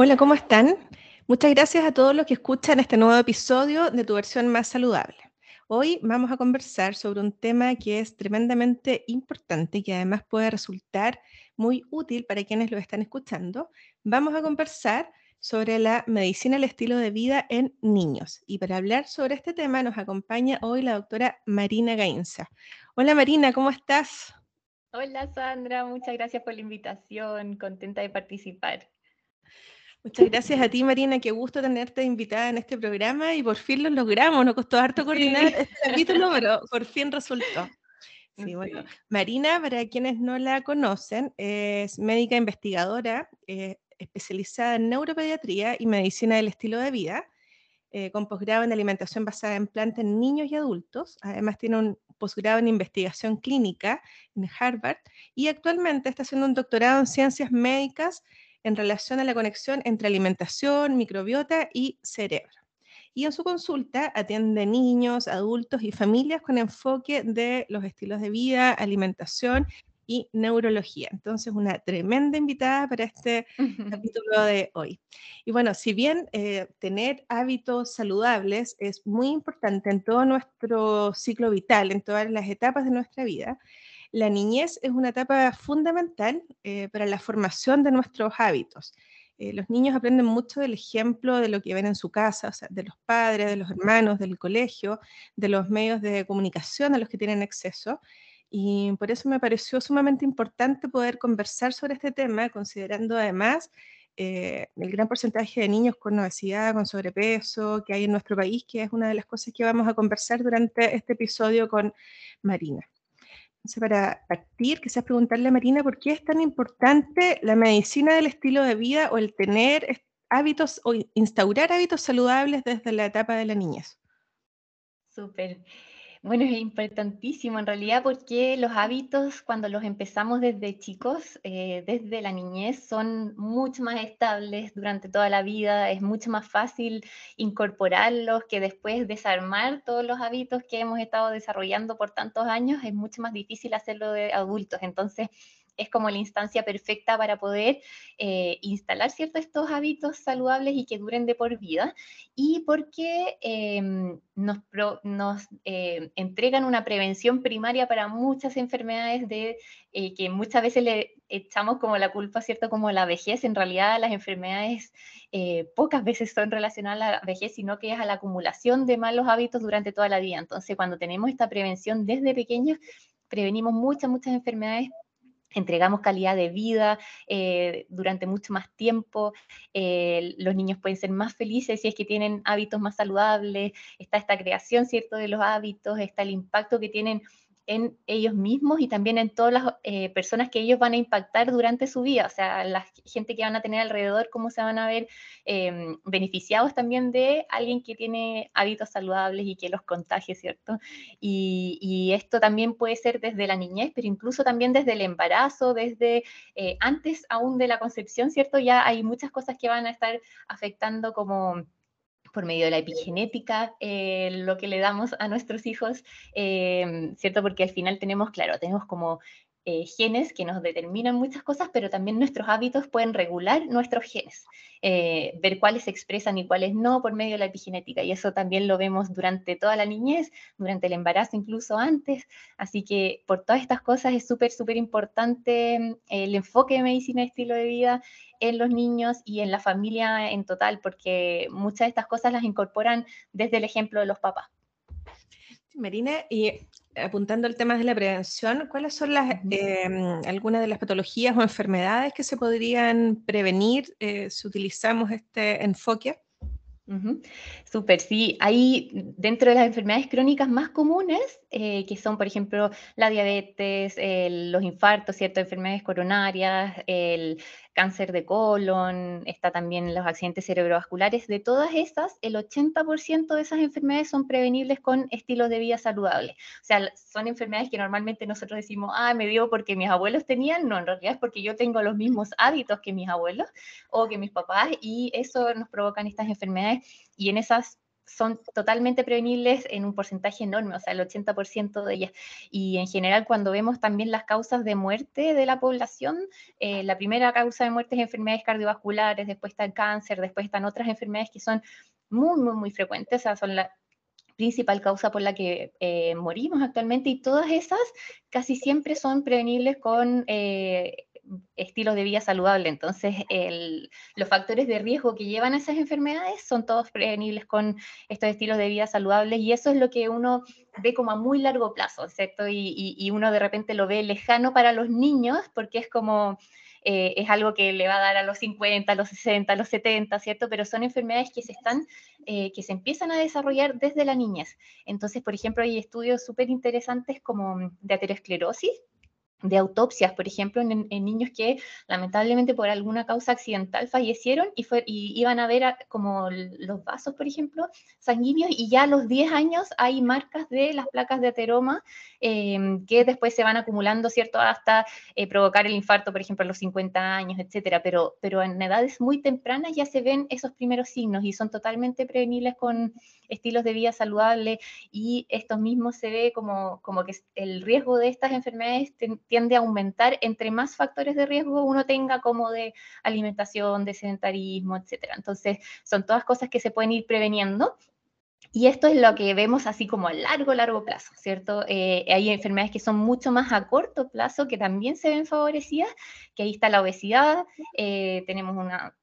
Hola, ¿cómo están? Muchas gracias a todos los que escuchan este nuevo episodio de Tu versión más saludable. Hoy vamos a conversar sobre un tema que es tremendamente importante y que además puede resultar muy útil para quienes lo están escuchando. Vamos a conversar sobre la medicina el estilo de vida en niños. Y para hablar sobre este tema nos acompaña hoy la doctora Marina Gainza. Hola Marina, ¿cómo estás? Hola Sandra, muchas gracias por la invitación, contenta de participar. Muchas gracias a ti, Marina. Qué gusto tenerte invitada en este programa y por fin lo logramos. Nos costó harto coordinar este capítulo, pero por fin resultó. Sí, bueno. Marina, para quienes no la conocen, es médica investigadora eh, especializada en neuropediatría y medicina del estilo de vida, eh, con posgrado en alimentación basada en plantas en niños y adultos. Además, tiene un posgrado en investigación clínica en Harvard y actualmente está haciendo un doctorado en ciencias médicas en relación a la conexión entre alimentación, microbiota y cerebro. Y en su consulta atiende niños, adultos y familias con enfoque de los estilos de vida, alimentación y neurología. Entonces, una tremenda invitada para este capítulo de hoy. Y bueno, si bien eh, tener hábitos saludables es muy importante en todo nuestro ciclo vital, en todas las etapas de nuestra vida, la niñez es una etapa fundamental eh, para la formación de nuestros hábitos. Eh, los niños aprenden mucho del ejemplo de lo que ven en su casa, o sea, de los padres, de los hermanos, del colegio, de los medios de comunicación a los que tienen acceso. Y por eso me pareció sumamente importante poder conversar sobre este tema, considerando además eh, el gran porcentaje de niños con obesidad, con sobrepeso que hay en nuestro país, que es una de las cosas que vamos a conversar durante este episodio con Marina para partir, quizás preguntarle a Marina por qué es tan importante la medicina del estilo de vida o el tener hábitos o instaurar hábitos saludables desde la etapa de la niñez. Súper. Bueno, es importantísimo en realidad porque los hábitos cuando los empezamos desde chicos, eh, desde la niñez, son mucho más estables durante toda la vida, es mucho más fácil incorporarlos que después desarmar todos los hábitos que hemos estado desarrollando por tantos años, es mucho más difícil hacerlo de adultos. Entonces, es como la instancia perfecta para poder eh, instalar ciertos estos hábitos saludables y que duren de por vida, y porque em, nos, nos eh, entregan una prevención primaria para muchas enfermedades de, eh, que muchas veces le echamos como la culpa, ¿cierto? Como la vejez, en realidad las enfermedades pocas veces son relacionadas a la vejez, sino que es a la acumulación de malos hábitos durante toda la vida. Entonces, cuando tenemos esta prevención desde pequeños, prevenimos muchas, muchas enfermedades entregamos calidad de vida eh, durante mucho más tiempo, eh, los niños pueden ser más felices si es que tienen hábitos más saludables, está esta creación, ¿cierto?, de los hábitos, está el impacto que tienen en ellos mismos y también en todas las eh, personas que ellos van a impactar durante su vida, o sea, la gente que van a tener alrededor, cómo se van a ver em, beneficiados también de alguien que tiene hábitos saludables y que los contagie, ¿cierto? Y, esto también puede ser desde la niñez, pero incluso también desde el embarazo, desde eh, antes aún de la concepción, ¿cierto? Ya hay muchas cosas que van a estar afectando como por medio de la epigenética, eh, lo que le damos a nuestros hijos, eh, ¿cierto? Porque al final tenemos, claro, tenemos como eh, genes que nos determinan muchas cosas, pero también nuestros hábitos pueden regular nuestros genes, eh, ver cuáles se expresan y cuáles no por medio de la epigenética. Y eso también lo vemos durante toda la niñez, durante el embarazo, incluso antes. Así que por todas estas cosas es súper, súper importante mm, el enfoque de medicina y estilo de vida en los niños y en la familia en total, porque muchas de estas cosas las incorporan desde el ejemplo de los papás. Marina, y apuntando al tema de la prevención, ¿cuáles son las, em, algunas de las patologías o enfermedades que se podrían prevenir eh, si utilizamos este enfoque? Súper, sí. Hay dentro de las enfermedades crónicas más comunes, eh, que son, por ejemplo, la diabetes, los infartos, ciertas enfermedades coronarias, el cáncer de colon, está también los accidentes cerebrovasculares. De todas esas, el 80% de esas enfermedades son prevenibles con estilos de vida saludables. O sea, son enfermedades que normalmente nosotros decimos, ah, me dio porque mis abuelos tenían. No, en realidad es porque yo tengo los mismos hábitos que mis abuelos o que mis papás y eso nos provocan estas enfermedades y en esas son totalmente prevenibles en un porcentaje enorme, o sea, el 80% de ellas. Y en general, cuando vemos también las causas de muerte de la población, eh, la primera causa de muerte es enfermedades cardiovasculares, después está el cáncer, después están otras enfermedades que son muy, muy, muy frecuentes, o sea, son la principal causa por la que eh, morimos actualmente y todas esas casi siempre son prevenibles con eh, estilos de vida saludable. Entonces, los factores de riesgo que llevan a esas enfermedades son todos prevenibles con estos estilos de vida saludables y eso es lo que uno ve como a muy largo plazo, ¿cierto? Y, uno de repente lo ve lejano para los niños porque es como... Eh, es algo que le va a dar a los 50, a los 60, a los 70, ¿cierto? Pero son enfermedades que se están, eh, que se empiezan a desarrollar desde la niñez. Entonces, por ejemplo, hay estudios súper interesantes como de aterosclerosis, de autopsias, por ejemplo, en, niños que lamentablemente por alguna causa accidental fallecieron y, fue, y iban a ver como los vasos, por ejemplo, sanguíneos, y ya a los 10 años hay marcas de las placas de ateroma em, que después se van acumulando, ¿cierto?, hasta eh, provocar el infarto, por ejemplo, a los 50 años, etcétera. Pero, pero en edades muy tempranas ya se ven esos primeros signos y son totalmente prevenibles con estilos de vida saludable y estos mismos se ve como, como que el riesgo de estas enfermedades tiende a aumentar entre más factores de riesgo uno tenga como de alimentación, de sedentarismo, etcétera. Entonces, son todas cosas que se pueden ir preveniendo y esto es lo que vemos así como a largo, largo plazo, ¿cierto? Eh, hay enfermedades que son mucho más a corto plazo que también se ven favorecidas, que ahí está la obesidad, eh, tenemos una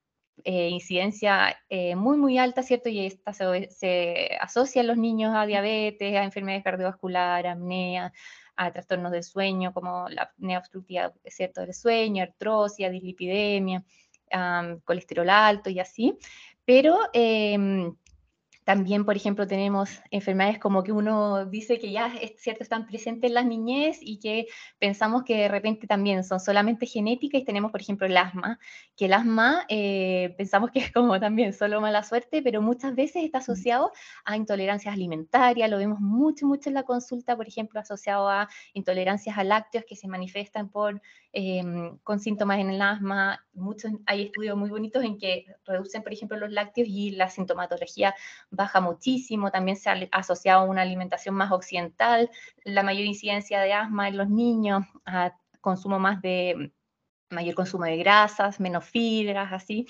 eh, incidencia muy, muy alta, ¿cierto? Y esta se, se, asocia a los niños a diabetes, a enfermedades cardiovasculares, apnea, a trastornos del sueño como la apnea ¿cierto? del sueño, artrosis, dislipidemia, colesterol alto y así. Pero em, también, por ejemplo, tenemos enfermedades como que uno dice que ya es cierto, están presentes en las niñez y que pensamos que de repente también son solamente genéticas y tenemos, por ejemplo, el asma, que el asma eh, pensamos que es como también solo mala suerte, pero muchas veces está asociado a intolerancias alimentarias, lo vemos mucho, mucho en la consulta, por ejemplo, asociado a intolerancias a lácteos que se manifiestan por, em, con síntomas en el asma. Muchos, hay estudios muy bonitos en que reducen, por ejemplo, los lácteos y la sintomatología baja muchísimo, también se ha asociado a una alimentación más occidental, la mayor incidencia de asma en los niños, a consumo más de mayor consumo de grasas, menos fibras, así.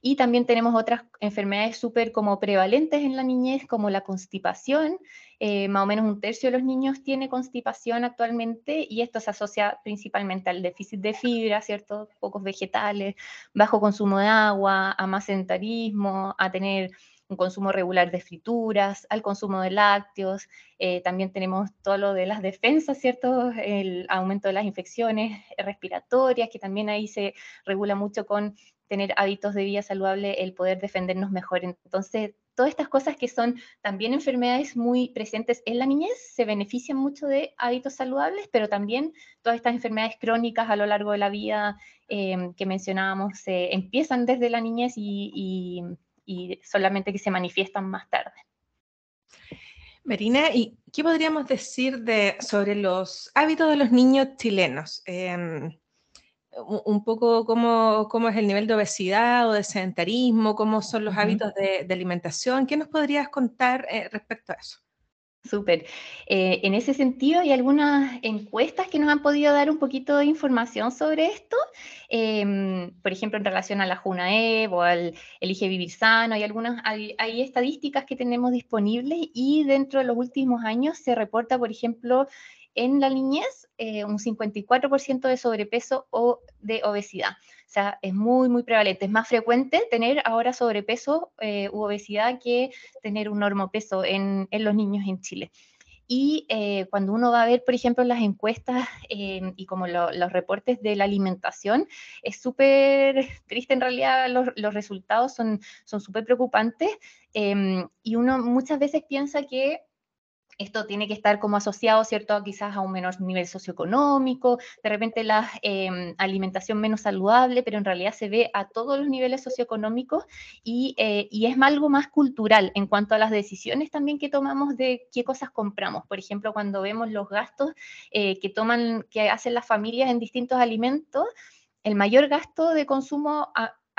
Y también tenemos otras enfermedades súper como prevalentes en la niñez, como la constipación. Eh, más o menos un tercio de los niños tiene constipación actualmente y esto se asocia principalmente al déficit de fibra, ¿cierto? Pocos vegetales, bajo consumo de agua, a más a tener un consumo regular de frituras, al consumo de lácteos. Eh, también tenemos todo lo de las defensas, ¿cierto? El aumento de las infecciones respiratorias, que también ahí se regula mucho con tener hábitos de vida saludable, el poder defendernos mejor. Entonces, todas estas cosas que son también enfermedades muy presentes en la niñez se benefician mucho de hábitos saludables, pero también todas estas enfermedades crónicas a lo largo de la vida eh, que mencionábamos se empiezan desde la niñez y solamente que se manifiestan más tarde. Marina, ¿y qué podríamos decir de, sobre los hábitos de los niños chilenos? Em, un poco cómo, cómo, es el nivel de obesidad o de sedentarismo, cómo son los hábitos de, alimentación. ¿Qué nos podrías contar eh, respecto a eso? Súper. Eh, en ese sentido, hay algunas encuestas que nos han podido dar un poquito de información sobre esto. Em, por ejemplo, en relación a la JUNAEB o al Elige Vivir Sano, hay algunas, hay, estadísticas que tenemos disponibles y dentro de los últimos años se reporta, por ejemplo, en la niñez eh, un 54% de sobrepeso o de obesidad. O sea, es muy, muy prevalente. Es más frecuente tener ahora sobrepeso eh, u obesidad que tener un normopeso en, en los niños en Chile. Y eh, cuando uno va a ver, por ejemplo, las encuestas em, y como los reportes de la alimentación, es súper triste en realidad, los, resultados son súper preocupantes em, y uno muchas veces piensa que esto tiene que estar como asociado, ¿cierto? Quizás a un menor nivel socioeconómico, de repente la em, alimentación menos saludable, pero en realidad se ve a todos los niveles socioeconómicos y, eh, y, es algo más cultural en cuanto a las decisiones también que tomamos de qué cosas compramos. Por ejemplo, cuando vemos los gastos eh, que toman, que hacen las familias en distintos alimentos, el mayor gasto de consumo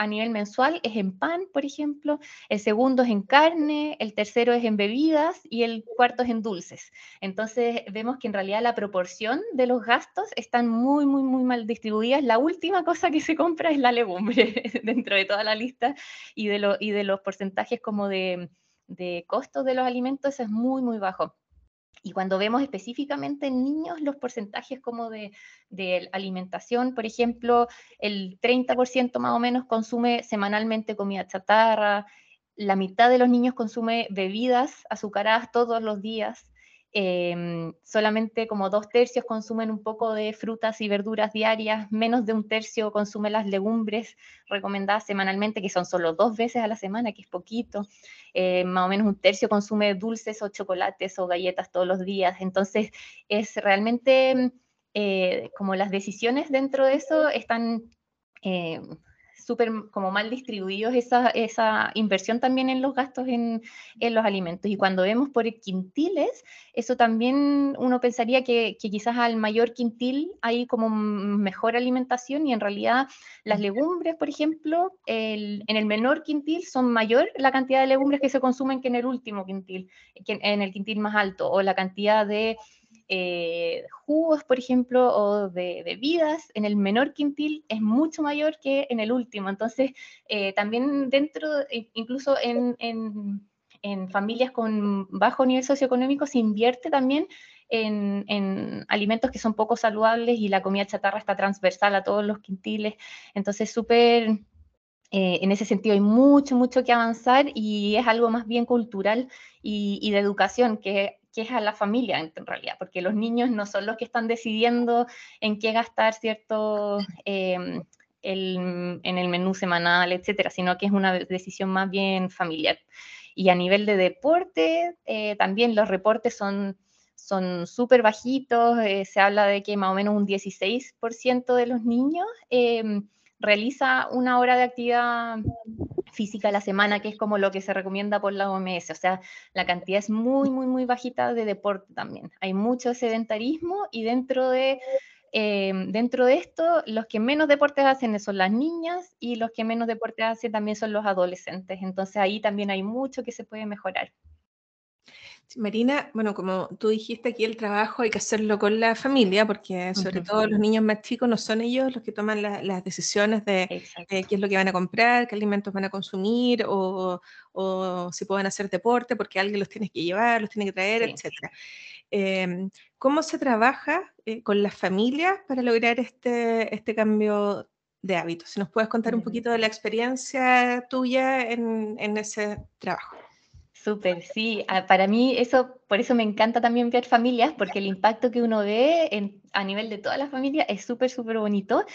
nivel mensual es en pan, por ejemplo, el segundo es en carne, el tercero es en bebidas y el cuarto es en dulces. Entonces vemos que en realidad la proporción de los gastos están muy, muy, muy mal distribuidas. La última cosa que se compra es la legumbre dentro de toda la lista y de, lo, y de los porcentajes como de, de costos de los alimentos es muy, muy bajo. Y cuando vemos específicamente en niños los porcentajes como de, alimentación, por ejemplo, el 30% más o menos consume semanalmente comida chatarra, la mitad de los niños consume bebidas azucaradas todos los días, Em, solamente como dos tercios consumen un poco de frutas y verduras diarias, menos de un tercio consume las legumbres recomendadas semanalmente, que son solo dos veces a la semana, que es poquito. Eh, más o menos un tercio consume dulces o chocolates o galletas todos los días. Entonces, es realmente eh, como las decisiones dentro de eso están eh, súper como mal distribuidos esa, esa, inversión también en los gastos en, en, los alimentos. Y cuando vemos por quintiles, eso también uno pensaría que, que, quizás al mayor quintil hay como mejor alimentación y en realidad las legumbres, por ejemplo, el, en el menor quintil son mayor la cantidad de legumbres que se consumen que en el último quintil, que en el quintil más alto, o la cantidad de eh, jugos, por ejemplo, o de bebidas en el menor quintil es mucho mayor que en el último. Entonces, eh, también dentro, incluso en, en, familias con bajo nivel socioeconómico, se invierte también en, en, alimentos que son poco saludables y la comida chatarra está transversal a todos los quintiles. Entonces, súper... Eh, en ese sentido hay mucho, mucho que avanzar y es algo más bien cultural y, y de educación, que que es a la familia en realidad, porque los niños no son los que están decidiendo en qué gastar cierto em, en el menú semanal, etcétera, sino que es una decisión más bien familiar. Y a nivel de deporte, eh, también los reportes son son súper bajitos, eh, se habla de que más o menos un 16% de los niños em, realiza una hora de actividad física a la semana, que es como lo que se recomienda por la OMS. O sea, la cantidad es muy, muy, muy bajita de deporte también. Hay mucho sedentarismo y dentro de, eh, dentro de esto, los que menos deportes hacen son las niñas y los que menos deportes hacen también son los adolescentes. Entonces ahí también hay mucho que se puede mejorar. Marina, bueno, como tú dijiste aquí, el trabajo hay que hacerlo con la familia, porque sobre todo los niños más chicos no son ellos los que toman las decisiones de, qué es lo que van a comprar, qué alimentos van a consumir, o, si pueden hacer deporte, porque alguien los tiene que llevar, los tiene que traer, etc. Em, ¿Cómo se trabaja eh, con las familias para lograr este, este cambio de hábitos? Si nos puedes contar un poquito de la experiencia tuya en ese trabajo. Súper, sí. Ah, para mí eso, por eso me encanta también ver familias, porque el impacto que uno ve a nivel de toda la familia es súper, súper bonito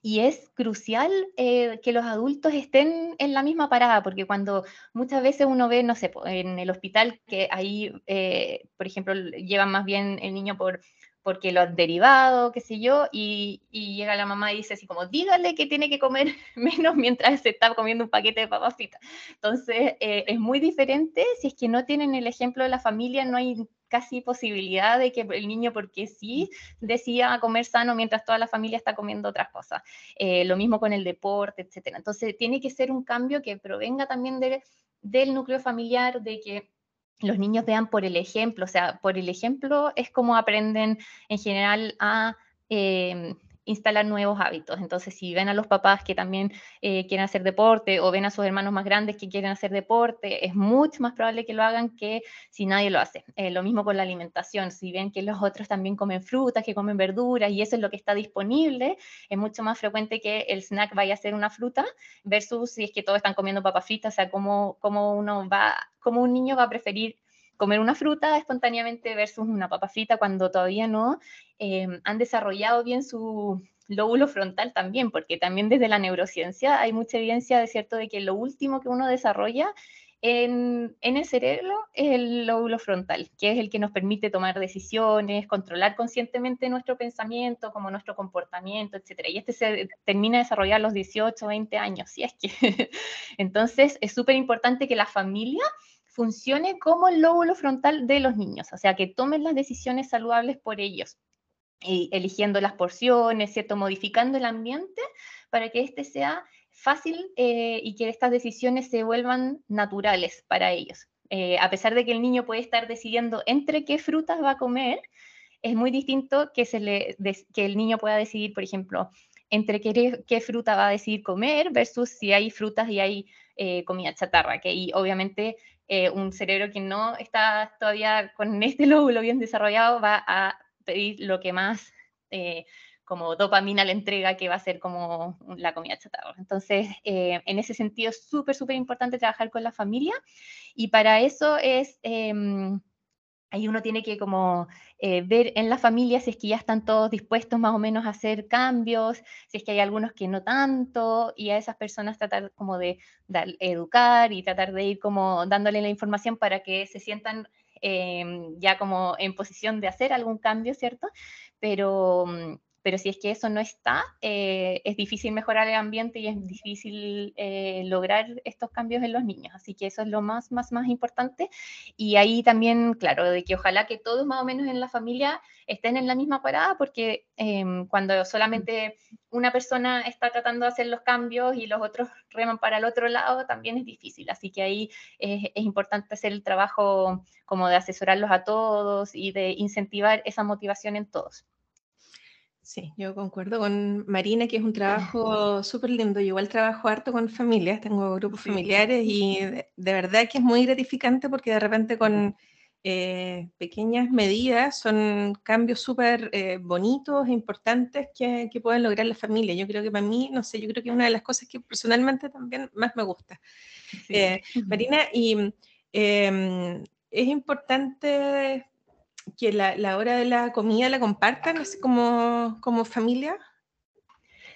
y es crucial eh, que los adultos estén en la misma parada, porque cuando muchas veces uno ve, no sé, en el hospital que ahí, eh, por ejemplo, llevan más bien el niño por porque lo han derivado, qué sé yo, y, llega la mamá y dice así como, dígale que tiene que comer menos mientras se está comiendo un paquete de papas fritas. Entonces, eh, es muy diferente, si es que no tienen el ejemplo de la familia, no hay casi posibilidad de que el niño, porque sí, decida comer sano mientras toda la familia está comiendo otras cosas. Eh, lo mismo con el deporte, etc. Entonces, tiene que ser un cambio que provenga también del núcleo familiar, de que los niños vean por el ejemplo, o sea, por el ejemplo es como aprenden en general a em, instalar nuevos hábitos. Entonces, si ven a los papás que también eh, quieren hacer deporte o ven a sus hermanos más grandes que quieren hacer deporte, es mucho más probable que lo hagan que si nadie lo hace. Eh, lo mismo con la alimentación. Si ven que los otros también comen frutas, que comen verduras y eso es lo que está disponible, es mucho más frecuente que el snack vaya a ser una fruta versus si es que todos están comiendo papas fritas, o sea, cómo, cómo uno va, cómo un niño va a preferir comer una fruta espontáneamente versus una papa frita cuando todavía no em, han desarrollado bien su lóbulo frontal también, porque también desde la neurociencia hay mucha evidencia de cierto de que lo último que uno desarrolla en, el cerebro es el lóbulo frontal, que es el que nos permite tomar decisiones, controlar conscientemente nuestro pensamiento, como nuestro comportamiento, etc. Y este se termina de desarrollar a los 18, 20 años, si es que. Entonces, es súper importante que la familia funcione como el lóbulo frontal de los niños, o sea, que tomen las decisiones saludables por ellos, y eligiendo las porciones, ¿cierto? Modificando el ambiente para que este sea fácil eh, y que estas decisiones se vuelvan naturales para ellos. Eh, a pesar de que el niño puede estar decidiendo entre qué frutas va a comer, es muy distinto que, se le, que el niño pueda decidir, por ejemplo, entre qué, qué, fruta va a decidir comer versus si hay frutas y hay eh, comida chatarra, que y obviamente un cerebro que no está todavía con este lóbulo bien desarrollado va a pedir lo que más como dopamina la entrega que va a ser como la comida chatarra. Entonces, eh, en ese sentido es súper, súper importante trabajar con la familia y para eso es, em, ahí uno tiene que como eh, ver en la familia si es que ya están todos dispuestos más o menos a hacer cambios, si es que hay algunos que no tanto y a esas personas tratar como de educar y tratar de ir como dándole la información para que se sientan em, ya como en posición de hacer algún cambio, ¿cierto? Pero mm, pero si es que eso no está, eh, es difícil mejorar el ambiente y es difícil eh, lograr estos cambios en los niños. Así que eso es lo más, más, más importante. Y ahí también, claro, de que ojalá que todos más o menos en la familia estén en la misma parada, porque em, cuando solamente una persona está tratando de hacer los cambios y los otros reman para el otro lado, también es difícil. Así que ahí es, es importante hacer el trabajo como de asesorarlos a todos y de incentivar esa motivación en todos. Sí, yo concuerdo con Marina, que es un trabajo súper lindo. Yo igual trabajo harto con familias, tengo grupos familiares y de, verdad que es muy gratificante porque de repente con eh, pequeñas medidas son cambios súper eh, bonitos e importantes que, pueden lograr la familia. Yo creo que para mí, no sé, yo creo que es una de las cosas que personalmente también más me gusta. Eh, Marina, y em, es importante que la, hora de la comida la compartan así como, como familia?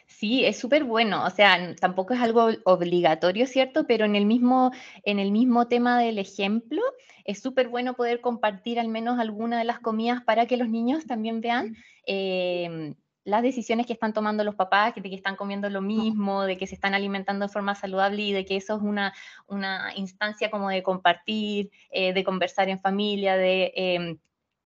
Sí, es súper bueno, o sea, tampoco es algo obligatorio, ¿cierto? Pero en el mismo, en el mismo tema del ejemplo, es súper bueno poder compartir al menos alguna de las comidas para que los niños también vean em, las decisiones que están tomando los papás, de que están comiendo lo mismo, de que se están alimentando de forma saludable y de que eso es una, una instancia como de compartir, eh, de conversar en familia, de em,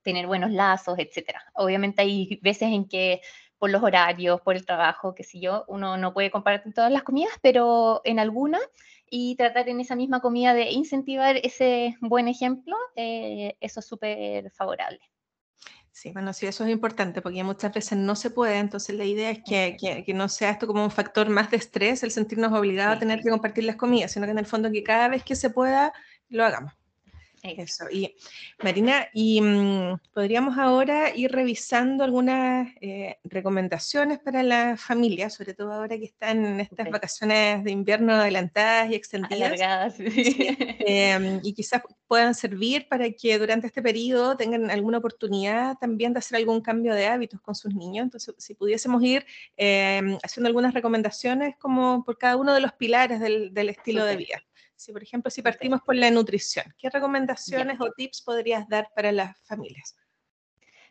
tener buenos lazos, etcétera. Obviamente hay veces en que por los horarios, por el trabajo, qué sé yo, uno no puede compartir todas las comidas, pero en alguna y tratar en esa misma comida de incentivar ese buen ejemplo, eh, eso es súper favorable. Sí, bueno, sí, eso es importante porque muchas veces no se puede, entonces la idea es que, que, no sea esto como un factor más de estrés, el sentirnos obligados a tener que compartir las comidas, sino que en el fondo que cada vez que se pueda, lo hagamos. Eso. Y Marina, y mm, podríamos ahora ir revisando algunas eh, recomendaciones para la familia, sobre todo ahora que están en estas vacaciones de invierno adelantadas y extendidas. Em, y quizás puedan servir para que durante este periodo tengan alguna oportunidad también de hacer algún cambio de hábitos con sus niños. Entonces, si pudiésemos ir em, haciendo algunas recomendaciones como por cada uno de los pilares del, estilo de vida. Si, por ejemplo, si partimos por la nutrición, ¿qué recomendaciones o tips podrías dar para las familias?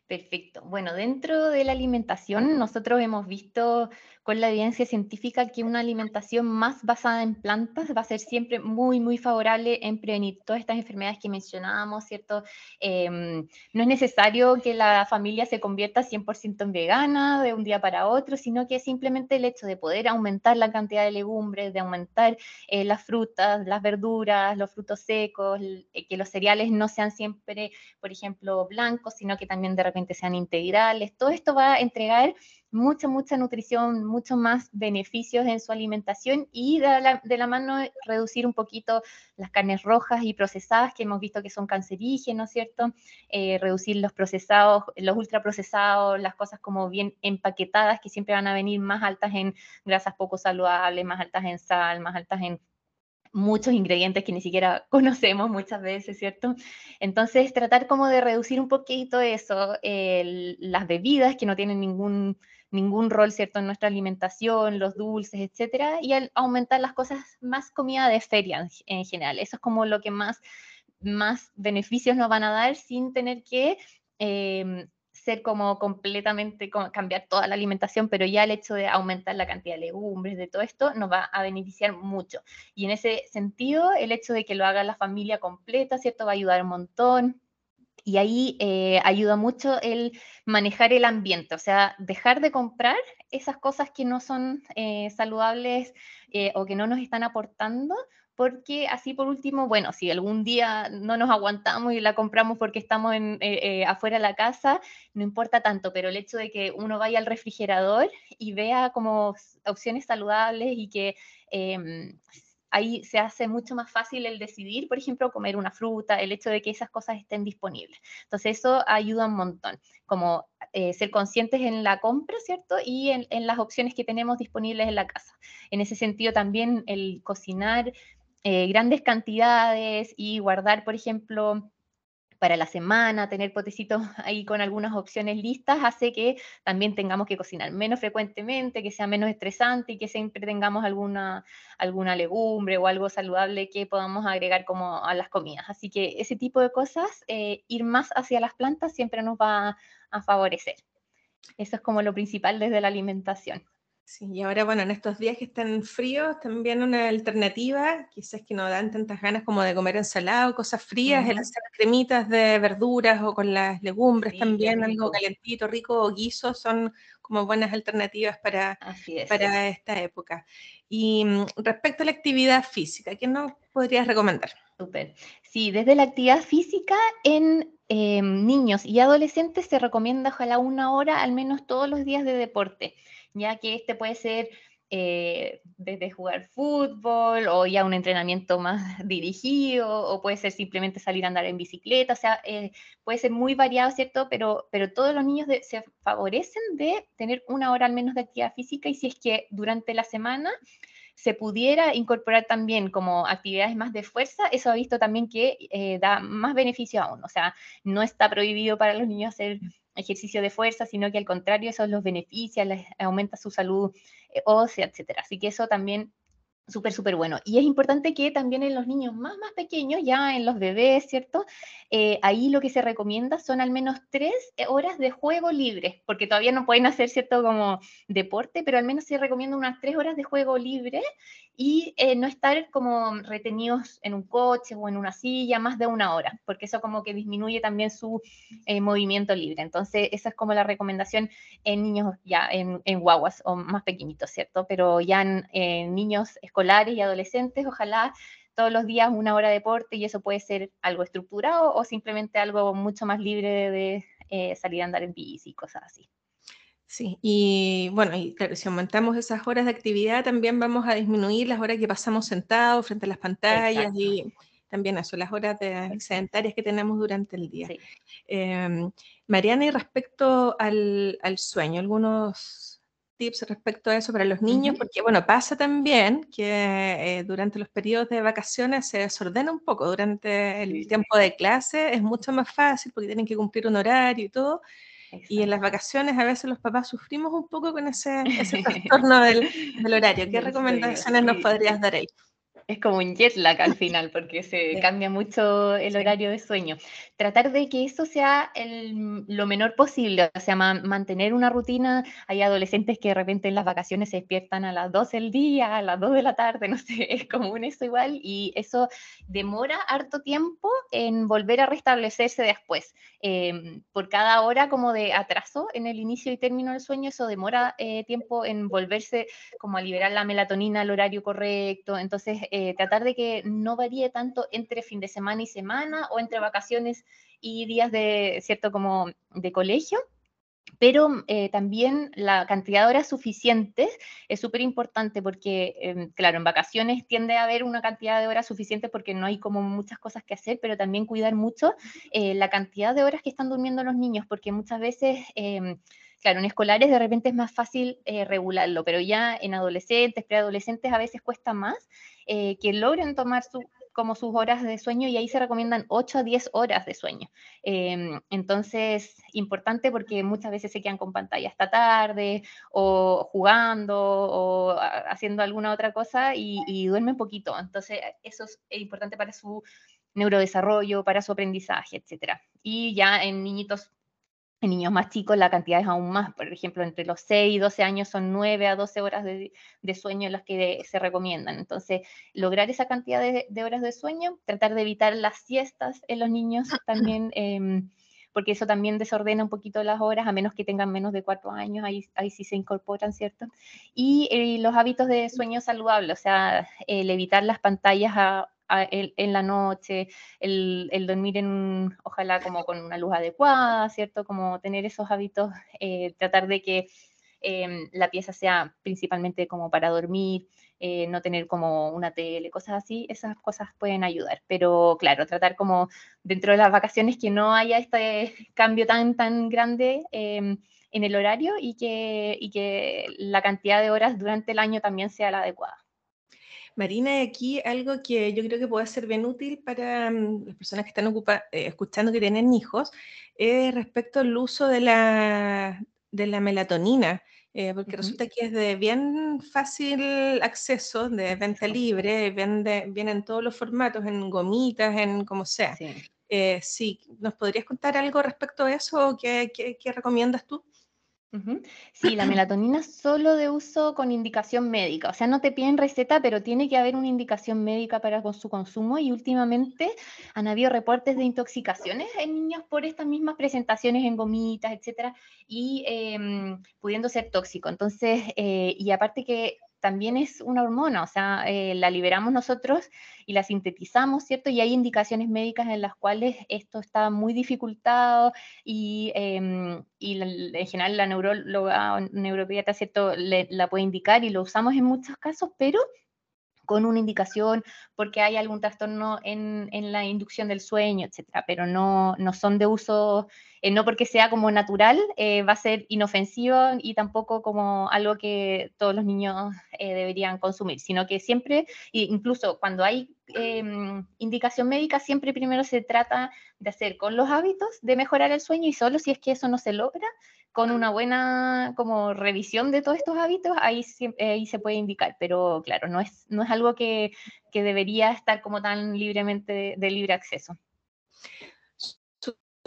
Perfecto. Bueno, dentro de la alimentación, nosotros hemos visto con la evidencia científica que una alimentación más basada en plantas va a ser siempre muy, muy favorable en prevenir todas estas enfermedades que mencionábamos, ¿cierto? Em, no es necesario que la familia se convierta 100% en vegana de un día para otro, sino que simplemente el hecho de poder aumentar la cantidad de legumbres, de aumentar eh, las frutas, las verduras, los frutos secos, eh, que los cereales no sean siempre, por ejemplo, blancos, sino que también de repente sean integrales. Todo esto va a entregar mucha, mucha nutrición, muchos más beneficios en su alimentación y de la, mano reducir un poquito las carnes rojas y procesadas que hemos visto que son cancerígenos, ¿cierto? Eh, reducir los procesados, los ultraprocesados, las cosas como bien empaquetadas que siempre van a venir más altas en grasas poco saludables, más altas en sal, más altas en muchos ingredientes que ni siquiera conocemos muchas veces, ¿cierto? Entonces, tratar como de reducir un poquito eso, las bebidas que no tienen ningún, ningún rol, ¿cierto?, en nuestra alimentación, los dulces, etcétera, y aumentar las cosas más comida de feria en, general. Eso es como lo que más, más beneficios nos van a dar sin tener que em, como completamente, cambiar toda la alimentación, pero ya el hecho de aumentar la cantidad de legumbres, de todo esto, nos va a beneficiar mucho. Y en ese sentido, el hecho de que lo haga la familia completa, ¿cierto? Va a ayudar un montón. Y ahí eh, ayuda mucho el manejar el ambiente, o sea, dejar de comprar esas cosas que no son eh, saludables eh, o que no nos están aportando porque así por último, bueno, si algún día no nos aguantamos y la compramos porque estamos en, eh, eh, afuera de la casa, no importa tanto, pero el hecho de que uno vaya al refrigerador y vea como opciones saludables y que em, ahí se hace mucho más fácil el decidir, por ejemplo, comer una fruta, el hecho de que esas cosas estén disponibles. Entonces eso ayuda un montón, como eh, ser conscientes en la compra, ¿cierto? Y en, en, las opciones que tenemos disponibles en la casa. En ese sentido también el cocinar eh, grandes cantidades y guardar, por ejemplo, para la semana, tener potecitos ahí con algunas opciones listas, hace que también tengamos que cocinar menos frecuentemente, que sea menos estresante y que siempre tengamos alguna, alguna legumbre o algo saludable que podamos agregar como a las comidas. Así que ese tipo de cosas, eh, ir más hacia las plantas siempre nos va a favorecer. Eso es como lo principal desde la alimentación. Sí, y ahora, bueno, en estos días que están fríos, también una alternativa, quizás que no dan tantas ganas como de comer ensalada o cosas frías, el hacer cremitas de verduras o con las legumbres también, algo calentito, rico o guiso, son como buenas alternativas para, para esta época. Y mm, respecto a la actividad física, ¿qué nos podrías recomendar? Súper. Sí, desde la actividad física en em, niños y adolescentes se recomienda ojalá una hora al menos todos los días de deporte ya que este puede ser eh, desde jugar fútbol o ya un entrenamiento más dirigido o puede ser simplemente salir a andar en bicicleta, o sea, eh, puede ser muy variado, ¿cierto? Pero, pero todos los niños se favorecen de tener una hora al menos de actividad física y si es que durante la semana se pudiera incorporar también como actividades más de fuerza, eso ha visto también que eh, da más beneficio aún. O sea, no está prohibido para los niños hacer ejercicio de fuerza, sino que al contrario, eso los beneficia, les aumenta su salud eh, ósea, etcétera. Así que eso también súper, súper bueno. Y es importante que también en los niños más, más pequeños, ya en los bebés, ¿cierto? Eh, ahí lo que se recomienda son al menos tres eh, horas de juego libre, porque todavía no pueden hacer, ¿cierto? Como deporte, pero al menos se recomienda unas tres horas de juego libre y eh, no estar como retenidos en un coche o en una silla más de una hora, porque eso como que disminuye también su movimiento libre. Entonces, esa es como la recomendación en niños ya, en, en guaguas o más pequeñitos, ¿cierto? Pero ya en niños y adolescentes, ojalá todos los días una hora de deporte y eso puede ser algo estructurado o simplemente algo mucho más libre de, eh, salir a andar en bici y cosas así. Sí, y bueno, y claro, si aumentamos esas horas de actividad, también vamos a disminuir las horas que pasamos sentados frente a las pantallas y también eso, las horas de sedentarias que tenemos durante el día. Em, Mariana, y respecto al, al, sueño, algunos tips respecto a eso para los niños, porque bueno, pasa también que eh, durante los periodos de vacaciones se desordena un poco, durante el tiempo de clase es mucho más fácil porque tienen que cumplir un horario y todo, y en las vacaciones a veces los papás sufrimos un poco con ese, ese trastorno del, del, horario. ¿Qué recomendaciones nos podrías dar ahí? Es como un jet lag al final, porque se cambia mucho el horario de sueño. Tratar de que eso sea lo menor posible, o sea, mantener una rutina. Hay adolescentes que de repente en las vacaciones se despiertan a las 12 del día, a las 2 de la tarde, no sé, es común eso igual, y eso demora harto tiempo en volver a restablecerse después. Em, por cada hora como de atraso en el inicio y término del sueño, eso demora eh, tiempo en volverse como a liberar la melatonina al horario correcto. Entonces, eh, tratar de que no varíe tanto entre fin de semana y semana o entre vacaciones y días de, ¿cierto? Como de colegio. Pero eh, también la cantidad de horas suficientes es súper importante porque, em, claro, en vacaciones tiende a haber una cantidad de horas suficientes porque no hay como muchas cosas que hacer, pero también cuidar mucho eh, la cantidad de horas que están durmiendo los niños, porque muchas veces... Em, claro, en escolares de repente es más fácil eh, regularlo, pero ya en adolescentes, preadolescentes a veces cuesta más que logren tomar su, como sus horas de sueño y ahí se recomiendan 8 a 10 horas de sueño. Em, entonces, importante porque muchas veces se quedan con pantalla hasta tarde o jugando o haciendo alguna otra cosa y, duermen poquito. Entonces, eso es importante para su neurodesarrollo, para su aprendizaje, etc. Y ya en niñitos en niños más chicos la cantidad es aún más, por ejemplo, entre los 6 y 12 años son 9 a 12 horas de, sueño las que se recomiendan. Entonces, lograr esa cantidad de, horas de sueño, tratar de evitar las siestas en los niños también, em, porque eso también desordena un poquito las horas, a menos que tengan menos de 4 años, ahí, ahí sí se incorporan, ¿cierto? Y eh, los hábitos de sueño saludable, o sea, el evitar las pantallas a en la noche, el, dormir en, ojalá como con una luz adecuada, ¿cierto? Como tener esos hábitos, eh, tratar de que em, la pieza sea principalmente como para dormir, eh, no tener como una tele, cosas así, esas cosas pueden ayudar. Pero claro, tratar como dentro de las vacaciones que no haya este cambio tan, tan grande em, en el horario y que, y que la cantidad de horas durante el año también sea la adecuada. Marina, aquí algo que yo creo que puede ser bien útil para mm, las personas que están eh, escuchando que tienen hijos, es respecto al uso de la, de la melatonina, eh, porque resulta que es de bien fácil acceso, de venta libre, vende, viene en todos los formatos, en gomitas, en como sea. Sí. Eh, ¿nos podrías contar algo respecto a eso? ¿Qué, qué recomiendas tú? Sí, la melatonina solo de uso con indicación médica, o sea, no te piden receta, pero tiene que haber una indicación médica para su consumo y últimamente han habido reportes de intoxicaciones en niños por estas mismas presentaciones en gomitas, etcétera, y em, pudiendo ser tóxico. Entonces, eh, y aparte que también es una hormona, o sea, eh, la liberamos nosotros y la sintetizamos, ¿cierto? Y hay indicaciones médicas en las cuales esto está muy dificultado y, em, en general la neuróloga o neuropediatra, ¿cierto? la puede indicar y lo usamos en muchos casos, pero con una indicación porque hay algún trastorno en, la inducción del sueño, etcétera, pero no, no son de uso, eh, no porque sea como natural, eh, va a ser inofensivo y tampoco como algo que todos los niños eh, deberían consumir, sino que siempre, incluso cuando hay em, indicación médica, siempre primero se trata de hacer con los hábitos de mejorar el sueño y solo si es que eso no se logra, con una buena como revisión de todos estos hábitos, ahí, ahí se puede indicar, pero claro, no es, no es algo que, que debería estar como tan libremente de libre acceso.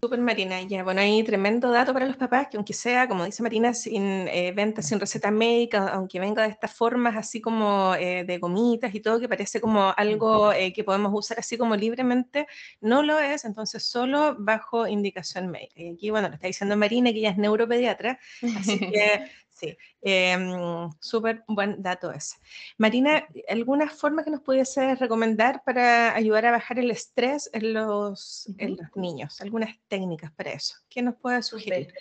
Super Marina, ya, bueno, hay tremendo dato para los papás, que aunque sea, como dice Marina, sin eh, venta, sin receta médica, aunque venga de estas formas así como eh, de gomitas y todo, que parece como algo eh, que podemos usar así como libremente, no lo es, entonces solo bajo indicación médica. Y aquí, bueno, lo está diciendo Marina, que ella es neuropediatra, así que Sí, em, súper buen dato ese. Marina, ¿alguna forma que nos pudiese recomendar para ayudar a bajar el estrés en los, en los niños? ¿Algunas técnicas para eso? ¿Qué nos puede sugerir?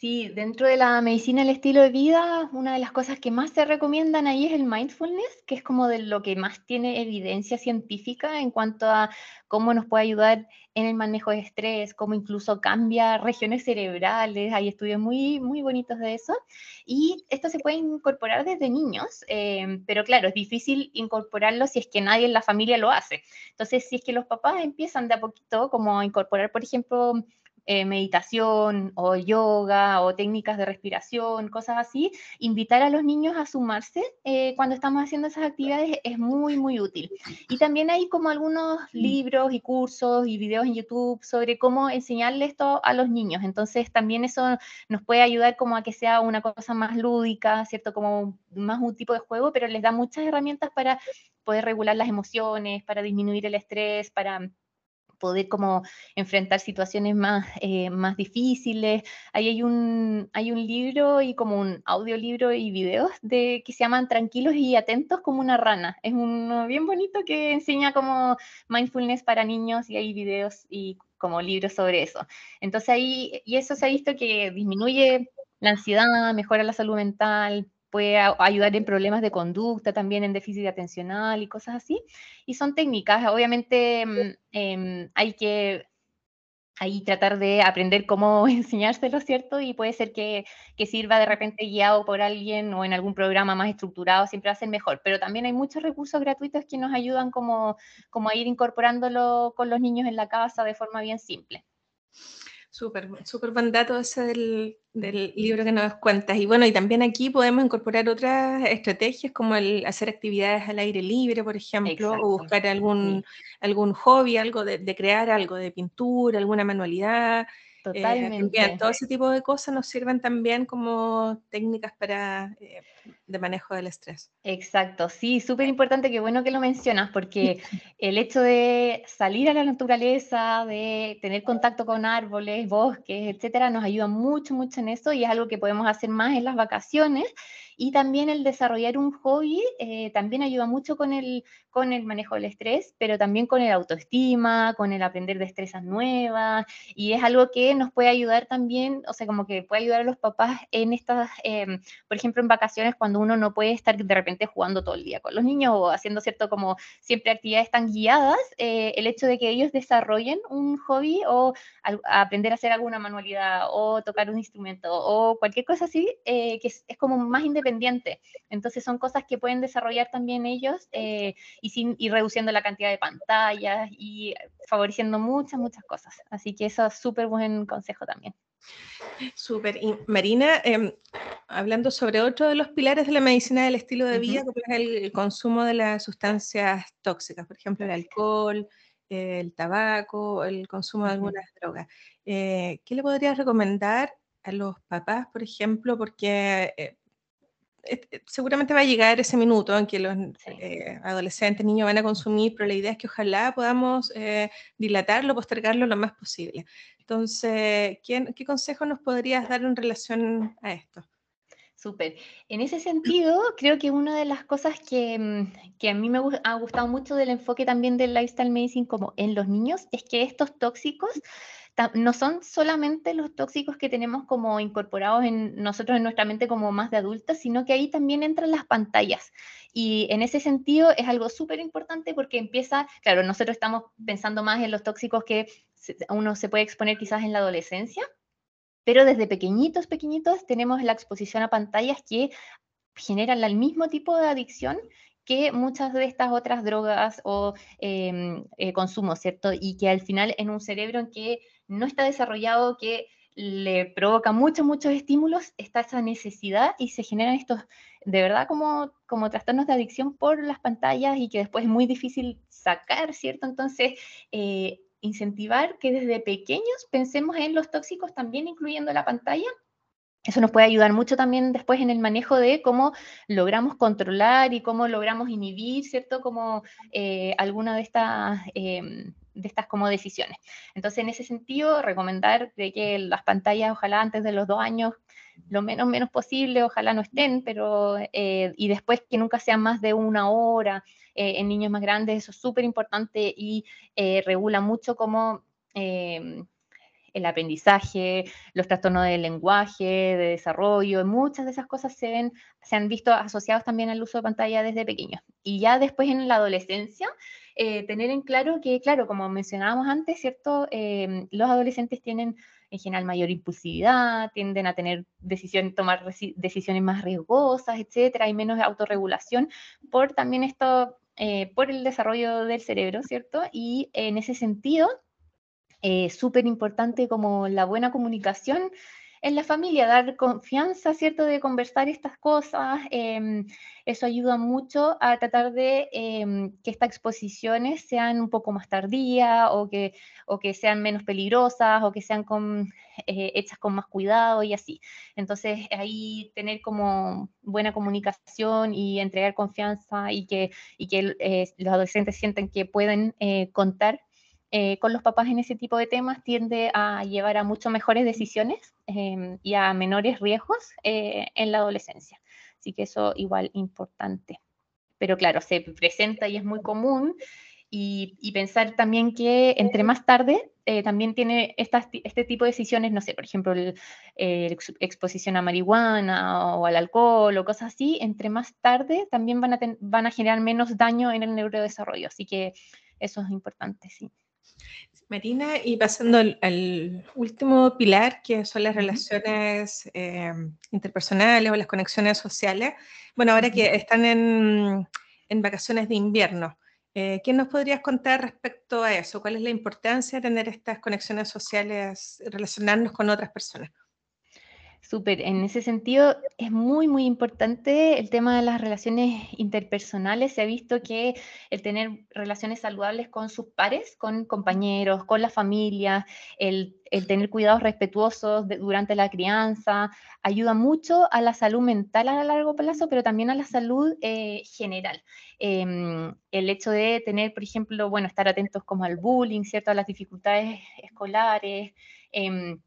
Sí, dentro de la medicina el estilo de vida, una de las cosas que más se recomiendan ahí es el mindfulness, que es como de lo que más tiene evidencia científica en cuanto a cómo nos puede ayudar en el manejo de estrés, cómo incluso cambia regiones cerebrales. Hay estudios muy, muy bonitos de eso. Y esto se puede incorporar desde niños, eh, pero claro, es difícil incorporarlo si es que nadie en la familia lo hace. Entonces, si es que los papás empiezan de a poquito como a incorporar, por ejemplo, eh, meditación o yoga o técnicas de respiración, cosas así, invitar a los niños a sumarse eh, cuando estamos haciendo esas actividades es muy, muy útil. Y también hay como algunos libros y cursos y videos en YouTube sobre cómo enseñarle esto a los niños. Entonces también eso nos puede ayudar como a que sea una cosa más lúdica, ¿cierto? Como más un tipo de juego, pero les da muchas herramientas para poder regular las emociones, para disminuir el estrés, para poder como enfrentar situaciones más, eh, más difíciles. Ahí hay un, hay un libro y como un audiolibro y videos de, que se llaman Tranquilos y Atentos como una rana. Es uno bien bonito que enseña como mindfulness para niños y hay videos y como libros sobre eso. Entonces ahí, y eso se ha visto que disminuye la ansiedad, mejora la salud mental, puede ayudar en problemas de conducta, también en déficit atencional y cosas así. Y son técnicas, obviamente mm, em, hay que ahí tratar de aprender cómo enseñárselo, ¿cierto? Y puede ser que, que, sirva de repente guiado por alguien o en algún programa más estructurado, siempre va a ser mejor. Pero también hay muchos recursos gratuitos que nos ayudan como, como a ir incorporándolo con los niños en la casa de forma bien simple. Súper, súper buen dato ese del, del, libro que nos cuentas. Y bueno, y también aquí podemos incorporar otras estrategias como el hacer actividades al aire libre, por ejemplo, o buscar algún, algún hobby, algo de, de, crear algo de pintura, alguna manualidad, eh, Totalmente. todo ese tipo de cosas nos sirven también como técnicas para eh, de manejo del estrés. Exacto, sí, súper importante, qué bueno que lo mencionas, porque el hecho de salir a la naturaleza, de tener contacto con árboles, bosques, etcétera, nos ayuda mucho, mucho en eso y es algo que podemos hacer más en las vacaciones y también el desarrollar un hobby eh, también ayuda mucho con el, con el manejo del estrés, pero también con el autoestima, con el aprender destrezas nuevas. Y es algo que nos puede ayudar también, o sea, como que puede ayudar a los papás en estas, em, por ejemplo, en vacaciones cuando uno no puede estar de repente jugando todo el día con los niños o haciendo cierto como siempre actividades tan guiadas, eh, el hecho de que ellos desarrollen un hobby o aprender a hacer alguna manualidad o tocar un instrumento o cualquier cosa así, eh, que es, como más independiente entonces son cosas que pueden desarrollar también ellos eh, y, sin, y reduciendo la cantidad de pantallas y favoreciendo muchas, muchas cosas. Así que eso es súper buen consejo también. Súper. Y Marina, em, hablando sobre otro de los pilares de la medicina del estilo de vida, como es el, consumo de las sustancias tóxicas, por ejemplo, el alcohol, el tabaco, el consumo de algunas drogas. Eh, ¿Qué le podrías recomendar a los papás, por ejemplo? Porque eh, seguramente va a llegar ese minuto en que los eh, adolescentes, niños van a consumir, pero la idea es que ojalá podamos eh, dilatarlo, postergarlo lo más posible. Entonces, ¿qué, ¿qué consejo nos podrías dar en relación a esto? Súper. En ese sentido, creo que una de las cosas que, mm, que, a mí me ha gustado mucho del enfoque también del lifestyle medicine como en los niños es que estos tóxicos no son solamente los tóxicos que tenemos como incorporados en nosotros en nuestra mente como más de adultos, sino que ahí también entran las pantallas. Y en ese sentido es algo súper importante porque empieza, claro, nosotros estamos pensando más en los tóxicos que uno se puede exponer quizás en la adolescencia, pero desde pequeñitos, pequeñitos tenemos la exposición a pantallas que generan el mismo tipo de adicción que muchas de estas otras drogas o em, eh, consumos, ¿cierto? Y que al final en un cerebro en que no está desarrollado, que le provoca muchos, muchos estímulos, está esa necesidad y se generan estos, de verdad, como, como trastornos de adicción por las pantallas y que después es muy difícil sacar, ¿cierto? Entonces, eh, incentivar que desde pequeños pensemos en los tóxicos también, incluyendo la pantalla. Eso nos puede ayudar mucho también después en el manejo de cómo logramos controlar y cómo logramos inhibir, ¿cierto? Como eh, alguna de estas em, de estas como decisiones. Entonces, en ese sentido, recomendar de que las pantallas, ojalá antes de los dos años, lo menos menos posible, ojalá no estén, pero eh, y después que nunca sean más de una hora eh, en niños más grandes, eso es súper importante y eh, regula mucho como el aprendizaje, los trastornos del lenguaje, de desarrollo, muchas de esas cosas se, ven, se han visto asociados también al uso de pantalla desde pequeños. Y ya después en la adolescencia, eh, tener en claro que, claro, como mencionábamos antes, ¿cierto? Em, los adolescentes tienen en general mayor impulsividad, tienden a tener decisión, tomar decisiones más riesgosas, etcétera, hay menos autorregulación por también esto, eh, por el desarrollo del cerebro, ¿cierto? Y en ese sentido, eh, súper importante como la buena comunicación en la familia, dar confianza, ¿cierto?, de conversar estas cosas. Em, eso ayuda mucho a tratar de em, que estas exposiciones sean un poco más tardías o que, o que sean menos peligrosas o que sean con, eh, hechas con más cuidado y así. Entonces, ahí tener como buena comunicación y entregar confianza y que, y que eh, los adolescentes sienten que pueden eh, contar eh, con los papás en ese tipo de temas tiende a llevar a mucho mejores decisiones em, y a menores riesgos eh, en la adolescencia. Así que eso igual importante. Pero claro, se presenta y es muy común y, pensar también que entre más tarde eh, también tiene este tipo de decisiones, no sé, por ejemplo, la exposición a marihuana o al alcohol o cosas así, entre más tarde también van a, van a generar menos daño en el neurodesarrollo. Así que eso es importante, sí. Marina, y pasando al, último pilar, que son las relaciones eh, interpersonales o las conexiones sociales. Bueno, ahora que están en, en vacaciones de invierno, eh, ¿Qué nos podrías contar respecto a eso? ¿Cuál es la importancia de tener estas conexiones sociales, relacionarnos con otras personas? Súper, en ese sentido es muy, muy importante el tema de las relaciones interpersonales. Se ha visto que el tener relaciones saludables con sus pares, con compañeros, con la familia, el, tener cuidados respetuosos durante la crianza, ayuda mucho a la salud mental a largo plazo, pero también a la salud eh, general. Em, el hecho de tener, por ejemplo, bueno, estar atentos como al bullying, ¿cierto? A las dificultades escolares. Em,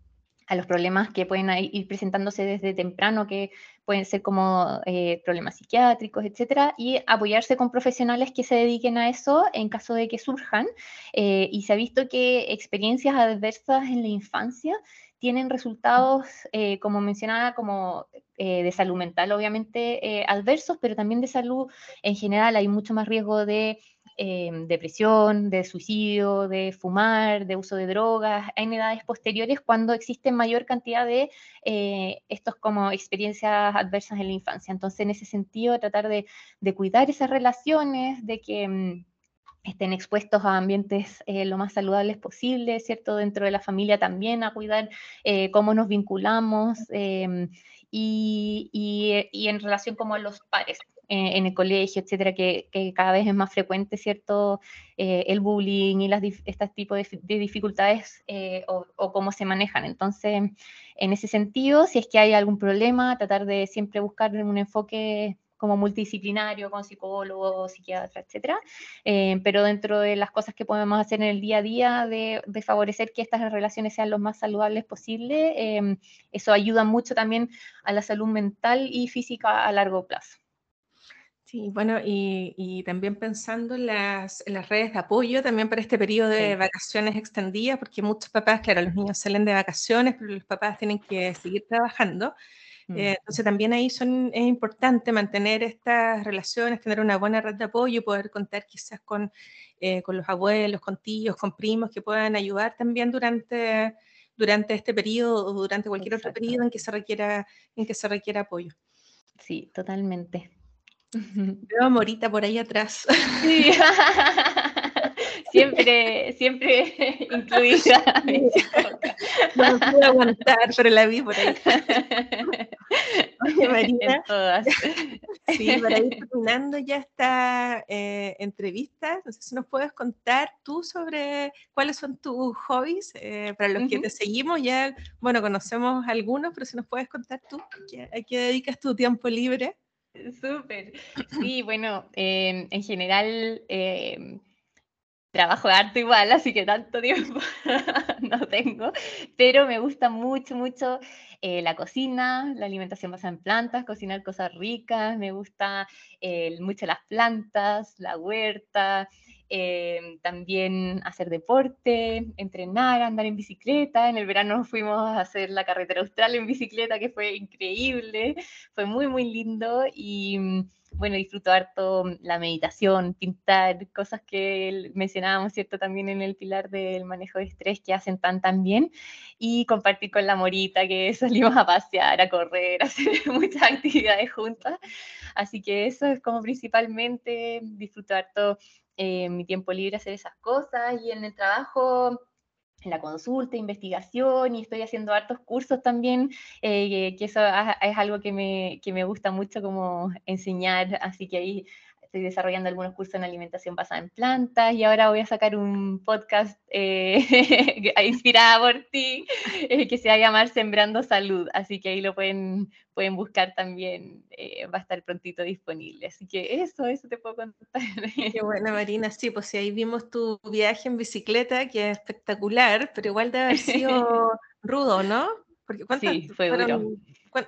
a los problemas que pueden ir presentándose desde temprano, que pueden ser como eh, problemas psiquiátricos, etcétera, y apoyarse con profesionales que se dediquen a eso en caso de que surjan. Eh, y se ha visto que experiencias adversas en la infancia tienen resultados, eh, como mencionaba, como de salud mental, obviamente, adversos, pero también de salud en general. Hay mucho más riesgo de Em, depresión, de suicidio, de fumar, de uso de drogas, en edades posteriores cuando existe mayor cantidad de eh, estos como experiencias adversas en la infancia. Entonces, en ese sentido, tratar de, cuidar esas relaciones, de que em, estén expuestos a ambientes eh, lo más saludables posible, ¿cierto? Dentro de la familia también, a cuidar eh, cómo nos vinculamos em, y, y, en relación como a los pares, eh, en el colegio, etcétera, que, cada vez es más frecuente, ¿cierto? Eh, el bullying y las, este tipo de, dificultades eh, o, cómo se manejan. Entonces, en ese sentido, si es que hay algún problema, tratar de siempre buscar un enfoque como multidisciplinario, con psicólogos, psiquiatra, etcétera, pero dentro de las cosas que podemos hacer en el día a día de, favorecer que estas relaciones sean lo más saludables posible, eso ayuda mucho también a la salud mental y física a largo plazo. Sí, bueno, y, también pensando en las, redes de apoyo también para este periodo de vacaciones extendidas, porque muchos papás, claro, los niños salen de vacaciones, pero los papás tienen que seguir trabajando. Mm. Eh, entonces también ahí son, es importante mantener estas relaciones, tener una buena red de apoyo, poder contar quizás con, eh, con los abuelos, con tíos, con primos que puedan ayudar también durante, durante este periodo o durante cualquier otro periodo en que se requiera, en que se requiera apoyo. Sí, totalmente. Veo a Morita por ahí atrás. Sí. siempre, siempre incluida. No pude aguantar, pero la vi por ahí. Oye, Marina. todas. Sí, para ir terminando ya esta eh, entrevista, no sé si nos puedes contar tú sobre cuáles son tus hobbies. Eh, para los que te seguimos, ya, bueno, conocemos algunos, pero si nos puedes contar tú, ¿a qué dedicas tu tiempo libre? Súper. Sí, bueno, em, en general em, trabajo de arte igual, así que tanto tiempo no tengo, pero me gusta mucho, mucho eh, la cocina, la alimentación basada en plantas, cocinar cosas ricas, me gusta eh, mucho las plantas, la huerta, Em, también hacer deporte, entrenar, andar en bicicleta. En el verano fuimos a hacer la carretera austral en bicicleta, que fue increíble, fue muy, muy lindo y mm, bueno, disfruto harto la meditación, pintar, cosas que mencionábamos, ¿cierto? También en el pilar del manejo de estrés que hacen tan, tan bien y compartir con la morita que salimos a pasear, a correr, a hacer muchas actividades juntas. Así que eso es como principalmente disfrutar todo eh, mi tiempo libre hacer esas cosas y en el trabajo en la consulta, investigación y estoy haciendo hartos cursos también, eh, que eso es algo que me, que me gusta mucho como enseñar, así que ahí estoy desarrollando algunos cursos en alimentación basada en plantas y ahora voy a sacar un podcast eh, inspirada por ti eh, que se va a llamar Sembrando Salud, así que ahí lo pueden, pueden buscar también, eh, va a estar prontito disponible. Así que eso, eso te puedo contar. Qué buena Marina, sí, pues sí, ahí vimos tu viaje en bicicleta, que es espectacular, pero igual debe haber sido rudo, ¿no? Porque sí, fue duro.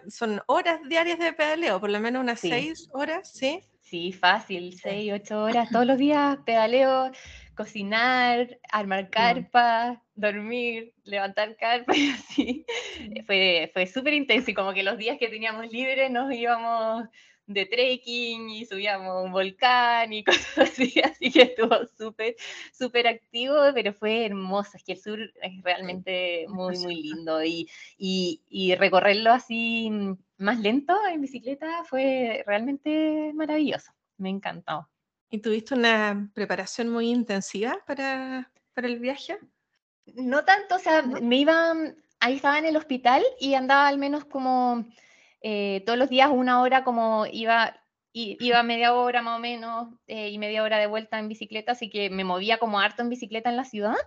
Son horas diarias de pedaleo, por lo menos unas seis horas, ¿sí? Sí, fácil, seis, ocho horas todos los días, pedaleo, cocinar, armar carpa, dormir, levantar carpa y así. Fue, fue súper intenso y como que los días que teníamos libres nos íbamos de trekking y subíamos un volcán y cosas así, así que estuvo súper, súper activo, pero fue hermoso, es que el sur es realmente muy, muy lindo y, y, y recorrerlo así más lento en bicicleta fue realmente maravilloso, me encantó. ¿Y tuviste una preparación muy intensiva para, para el viaje? No tanto, o sea, me iba, ahí estaba en el hospital y andaba al menos como eh, todos los días una hora como iba, iba media hora más o menos eh, y media hora de vuelta en bicicleta, así que me movía como harto en bicicleta en la ciudad,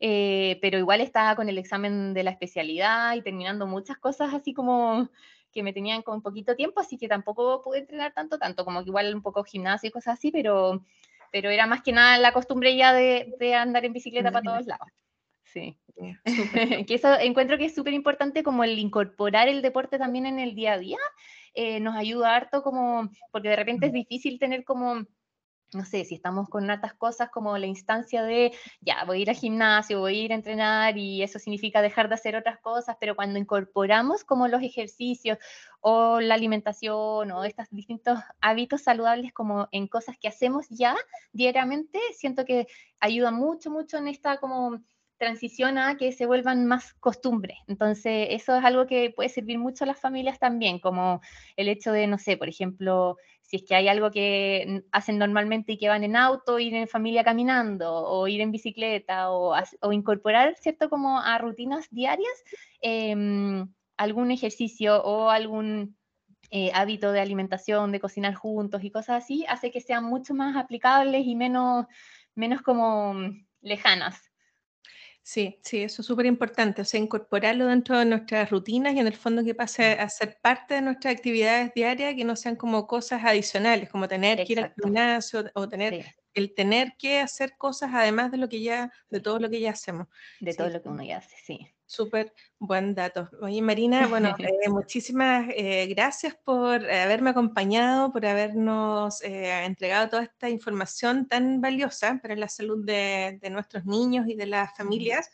eh, pero igual estaba con el examen de la especialidad y terminando muchas cosas así como que me tenían con poquito tiempo, así que tampoco pude entrenar tanto, tanto como que igual un poco gimnasio y cosas así, pero, pero era más que nada la costumbre ya de, de andar en bicicleta para todos lados. Sí. que eso encuentro que es súper importante como el incorporar el deporte también en el día a día. Eh, nos ayuda harto como, porque de repente es difícil tener como no sé, si estamos con hartas cosas como la instancia de, ya, voy a ir al gimnasio, voy a ir a entrenar y eso significa dejar de hacer otras cosas, pero cuando incorporamos como los ejercicios o la alimentación o estos distintos hábitos saludables como en cosas que hacemos ya diariamente, siento que ayuda mucho, mucho en esta como transición a que se vuelvan más costumbre. Entonces, eso es algo que puede servir mucho a las familias también, como el hecho de, no sé, por ejemplo, si es que hay algo que hacen normalmente y que van en auto, ir en familia caminando o ir en bicicleta o, incorporar, ¿cierto? Como a rutinas diarias, em, algún ejercicio o algún eh, hábito de alimentación, de cocinar juntos y cosas así, hace que sean mucho más aplicables y menos, menos como lejanas. Sí, sí, eso es súper importante, o sea, incorporarlo dentro de nuestras rutinas y en el fondo que pase a ser parte de nuestras actividades diarias, que no sean como cosas adicionales, como tener que ir al gimnasio o tener el tener que hacer cosas además de lo que ya, de todo lo que ya hacemos. De todo lo que uno ya hace, sí. Súper buen dato. Oye, Marina, bueno, eh, muchísimas eh, gracias por haberme acompañado, por habernos eh, entregado toda esta información tan valiosa para la salud de, de nuestros niños y de las familias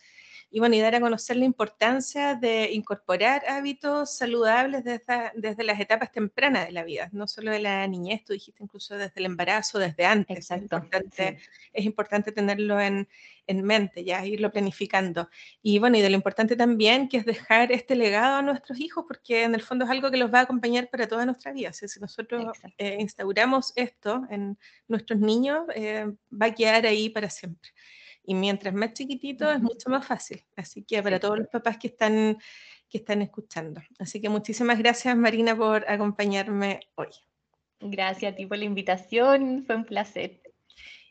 y bueno, y dar a conocer la importancia de incorporar hábitos saludables desde, desde las etapas tempranas de la vida, no solo de la niñez, tú dijiste incluso desde el embarazo, desde antes. Exacto. Es importante, es importante tenerlo en, en mente, ya irlo planificando. Y bueno, y de lo importante también que es dejar este legado a nuestros hijos, porque en el fondo es algo que los va a acompañar para toda nuestra vida. si nosotros eh, instauramos esto en nuestros niños, eh, va a quedar ahí para siempre. Y mientras más chiquitito es mucho más fácil. Así que para todos los papás que están, que están escuchando. Así que muchísimas gracias Marina por acompañarme hoy. Gracias a ti por la invitación, fue un placer.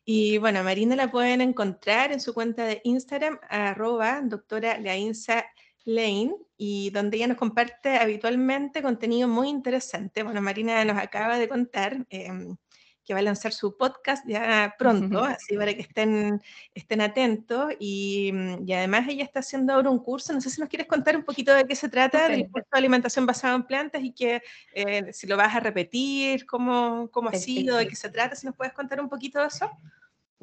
Y bueno, Marina la pueden encontrar en su cuenta de Instagram, arroba doctora Lane, y donde ella nos comparte habitualmente contenido muy interesante. Bueno, Marina nos acaba de contar em, que va a lanzar su podcast ya pronto, así para que estén, estén atentos. Y, y, además ella está haciendo ahora un curso, no sé si nos quieres contar un poquito de qué se trata, del curso de alimentación basada en plantas y que eh, si lo vas a repetir, cómo, cómo ha sido, de qué se trata, si nos puedes contar un poquito de eso.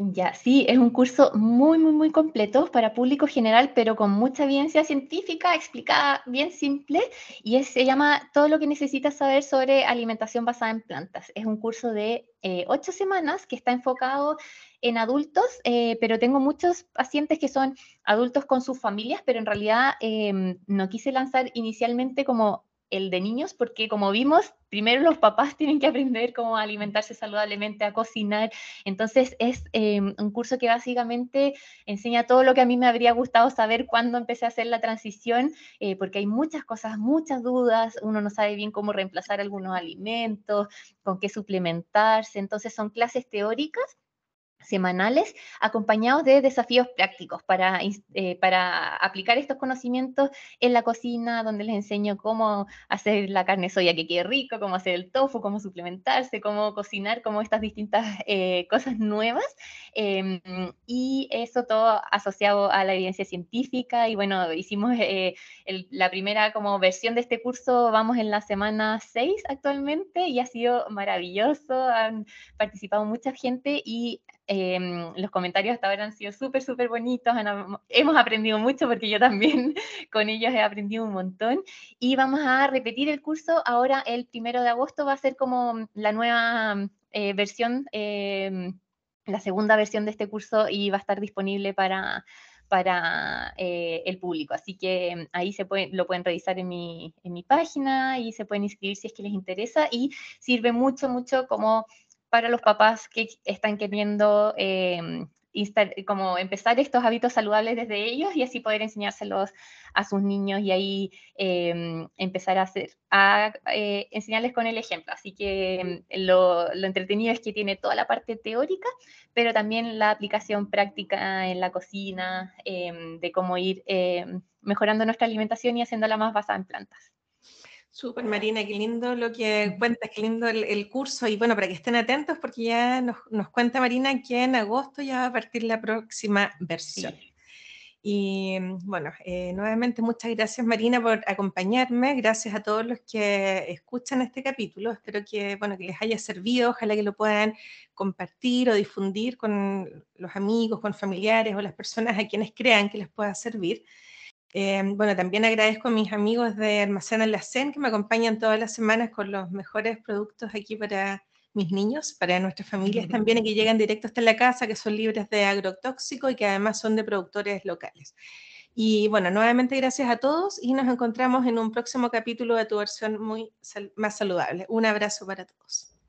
Ya, sí, es un curso muy, muy, muy completo para público general, pero con mucha evidencia científica explicada bien simple y se llama Todo lo que necesitas saber sobre alimentación basada en plantas. Es un curso de eh, ocho semanas que está enfocado en adultos, eh, pero tengo muchos pacientes que son adultos con sus familias, pero en realidad em, no quise lanzar inicialmente como el de niños, porque como vimos, primero los papás tienen que aprender cómo alimentarse saludablemente, a cocinar. Entonces es em, un curso que básicamente enseña todo lo que a mí me habría gustado saber cuando empecé a hacer la transición, eh, porque hay muchas cosas, muchas dudas, uno no sabe bien cómo reemplazar algunos alimentos, con qué suplementarse. Entonces son clases teóricas semanales acompañados de desafíos prácticos para, eh, para aplicar estos conocimientos en la cocina, donde les enseño cómo hacer la carne soya que quede rico, cómo hacer el tofu, cómo suplementarse, cómo cocinar, como estas distintas eh, cosas nuevas. Em, y eso todo asociado a la evidencia científica. Y bueno, hicimos eh, la primera como versión de este curso, vamos en la semana 6 actualmente y ha sido maravilloso. Han participado mucha gente y Em, los comentarios hasta ahora han sido súper, súper bonitos. hemos aprendido mucho porque yo también con ellos he aprendido un montón. Y vamos a repetir el curso. Ahora el primero de agosto va a ser como la nueva eh, versión, em, la segunda versión de este curso y va a estar disponible para, para eh, el público. Así que em, ahí se puede, lo pueden revisar en mi, en mi página y se pueden inscribir si es que les interesa y sirve mucho, mucho como para los papás que están queriendo em, como empezar estos hábitos saludables desde ellos y así poder enseñárselos a sus niños y ahí em, empezar a hacer, eh, enseñarles con el ejemplo. Así que em, lo, entretenido es que tiene toda la parte teórica, pero también la aplicación práctica en la cocina, de cómo ir mejorando nuestra alimentación y haciéndola más basada en plantas. Súper, Marina, qué lindo lo que cuentas, qué lindo el, curso. Y bueno, para que estén atentos, porque ya nos, cuenta Marina que en agosto ya va a partir la próxima versión. Y bueno, eh, nuevamente muchas gracias Marina por acompañarme, gracias a todos los que escuchan este capítulo, espero que, bueno, que les haya servido, ojalá que lo puedan compartir o difundir con los amigos, con familiares o las personas a quienes crean que les pueda servir. Em, bueno, también agradezco a mis amigos de Almacén Alacén que me acompañan todas las semanas con los mejores productos aquí para mis niños, para nuestras familias también, y que llegan directo hasta la casa, que son libres de agrotóxico y que además son de productores locales. Y bueno, nuevamente gracias a todos y nos encontramos en un próximo capítulo de tu versión muy más saludable. Un abrazo para todos.